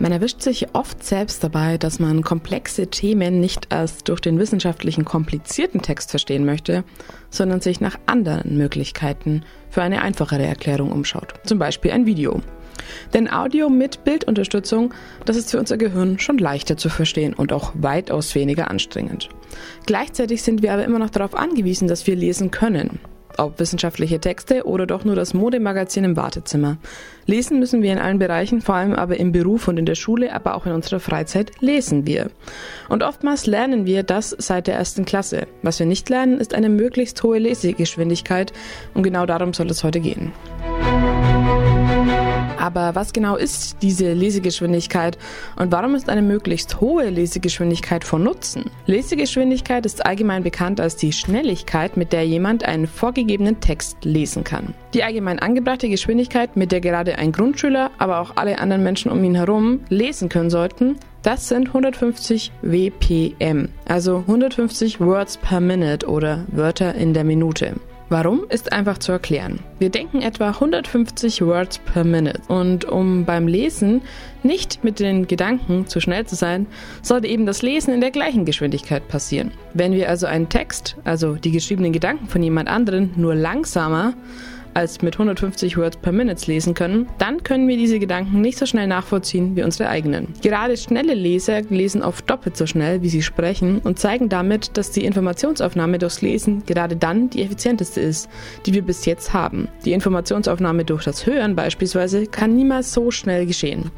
Man erwischt sich oft selbst dabei, dass man komplexe Themen nicht erst durch den wissenschaftlichen komplizierten Text verstehen möchte, sondern sich nach anderen Möglichkeiten für eine einfachere Erklärung umschaut. Zum Beispiel ein Video. Denn Audio mit Bildunterstützung, das ist für unser Gehirn schon leichter zu verstehen und auch weitaus weniger anstrengend. Gleichzeitig sind wir aber immer noch darauf angewiesen, dass wir lesen können ob wissenschaftliche Texte oder doch nur das Modemagazin im Wartezimmer. Lesen müssen wir in allen Bereichen, vor allem aber im Beruf und in der Schule, aber auch in unserer Freizeit lesen wir. Und oftmals lernen wir das seit der ersten Klasse. Was wir nicht lernen, ist eine möglichst hohe Lesegeschwindigkeit und genau darum soll es heute gehen. Aber was genau ist diese Lesegeschwindigkeit und warum ist eine möglichst hohe Lesegeschwindigkeit von Nutzen? Lesegeschwindigkeit ist allgemein bekannt als die Schnelligkeit, mit der jemand einen vorgegebenen Text lesen kann. Die allgemein angebrachte Geschwindigkeit, mit der gerade ein Grundschüler, aber auch alle anderen Menschen um ihn herum lesen können sollten, das sind 150 WPM, also 150 Words per Minute oder Wörter in der Minute. Warum ist einfach zu erklären. Wir denken etwa 150 Words per Minute und um beim Lesen nicht mit den Gedanken zu schnell zu sein, sollte eben das Lesen in der gleichen Geschwindigkeit passieren. Wenn wir also einen Text, also die geschriebenen Gedanken von jemand anderen, nur langsamer als mit 150 Words per Minute lesen können, dann können wir diese Gedanken nicht so schnell nachvollziehen wie unsere eigenen. Gerade schnelle Leser lesen oft doppelt so schnell, wie sie sprechen und zeigen damit, dass die Informationsaufnahme durchs Lesen gerade dann die effizienteste ist, die wir bis jetzt haben. Die Informationsaufnahme durch das Hören beispielsweise kann niemals so schnell geschehen.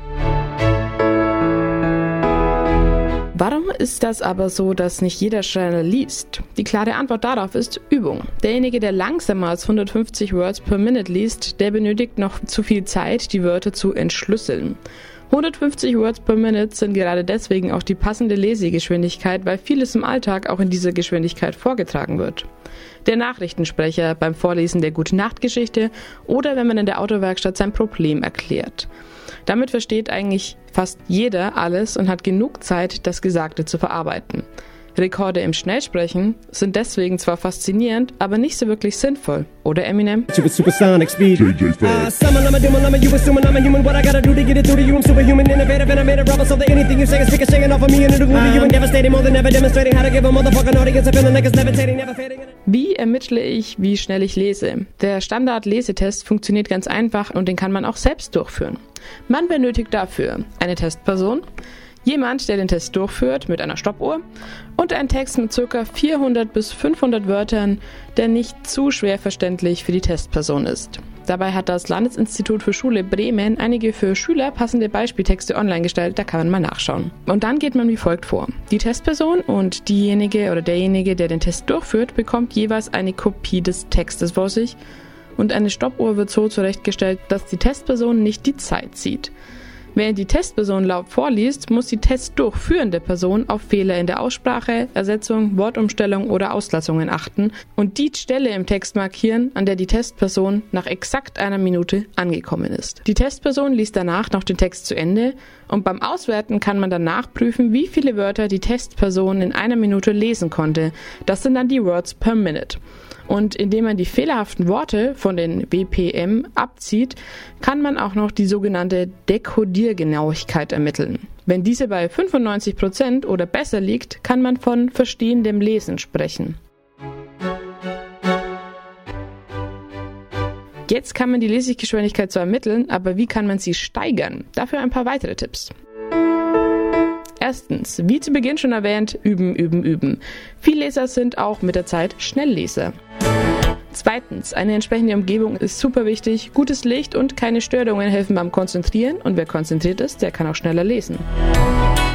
Warum ist das aber so, dass nicht jeder schneller liest? Die klare Antwort darauf ist Übung. Derjenige, der langsamer als 150 Words per Minute liest, der benötigt noch zu viel Zeit, die Wörter zu entschlüsseln. 150 Words per Minute sind gerade deswegen auch die passende Lesegeschwindigkeit, weil vieles im Alltag auch in dieser Geschwindigkeit vorgetragen wird. Der Nachrichtensprecher beim Vorlesen der Gute-Nacht-Geschichte oder wenn man in der Autowerkstatt sein Problem erklärt. Damit versteht eigentlich fast jeder alles und hat genug Zeit, das Gesagte zu verarbeiten. Rekorde im Schnellsprechen sind deswegen zwar faszinierend, aber nicht so wirklich sinnvoll, oder Eminem? Wie ermittle ich, wie schnell ich lese? Der Standard-Lesetest funktioniert ganz einfach und den kann man auch selbst durchführen. Man benötigt dafür eine Testperson, jemand, der den Test durchführt mit einer Stoppuhr und einen Text mit ca. 400 bis 500 Wörtern, der nicht zu schwer verständlich für die Testperson ist. Dabei hat das Landesinstitut für Schule Bremen einige für Schüler passende Beispieltexte online gestellt, da kann man mal nachschauen. Und dann geht man wie folgt vor. Die Testperson und diejenige oder derjenige, der den Test durchführt, bekommt jeweils eine Kopie des Textes vor sich und eine Stoppuhr wird so zurechtgestellt, dass die Testperson nicht die Zeit sieht. Während die Testperson laut vorliest, muss die testdurchführende Person auf Fehler in der Aussprache, Ersetzung, Wortumstellung oder Auslassungen achten und die Stelle im Text markieren, an der die Testperson nach exakt einer Minute angekommen ist. Die Testperson liest danach noch den Text zu Ende und beim Auswerten kann man danach prüfen, wie viele Wörter die Testperson in einer Minute lesen konnte. Das sind dann die Words per Minute. Und indem man die fehlerhaften Worte von den BPM abzieht, kann man auch noch die sogenannte Dekodiergenauigkeit ermitteln. Wenn diese bei 95% oder besser liegt, kann man von verstehendem Lesen sprechen. Jetzt kann man die Lesegeschwindigkeit zwar ermitteln, aber wie kann man sie steigern? Dafür ein paar weitere Tipps. Erstens, wie zu Beginn schon erwähnt, üben, üben, üben. Vielleser sind auch mit der Zeit Schnellleser. Zweitens, eine entsprechende Umgebung ist super wichtig. Gutes Licht und keine Störungen helfen beim Konzentrieren und wer konzentriert ist, der kann auch schneller lesen.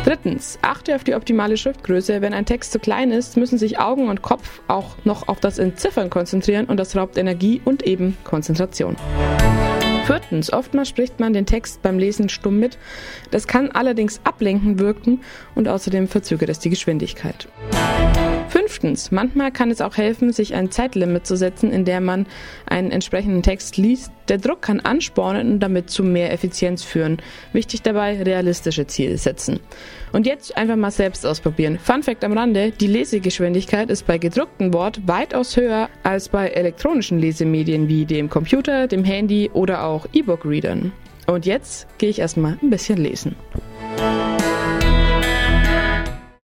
Drittens, achte auf die optimale Schriftgröße. Wenn ein Text zu klein ist, müssen sich Augen und Kopf auch noch auf das Entziffern konzentrieren und das raubt Energie und eben Konzentration. Viertens, oftmals spricht man den Text beim Lesen stumm mit. Das kann allerdings ablenkend wirken und außerdem verzögert es die Geschwindigkeit. Fünftens, manchmal kann es auch helfen, sich ein Zeitlimit zu setzen, in der man einen entsprechenden Text liest. Der Druck kann anspornen und damit zu mehr Effizienz führen. Wichtig dabei, realistische Ziele setzen. Und jetzt einfach mal selbst ausprobieren. Fun Fact am Rande, die Lesegeschwindigkeit ist bei gedrucktem Wort weitaus höher als bei elektronischen Lesemedien wie dem Computer, dem Handy oder auch E-Book-Readern. Und jetzt gehe ich erstmal ein bisschen lesen.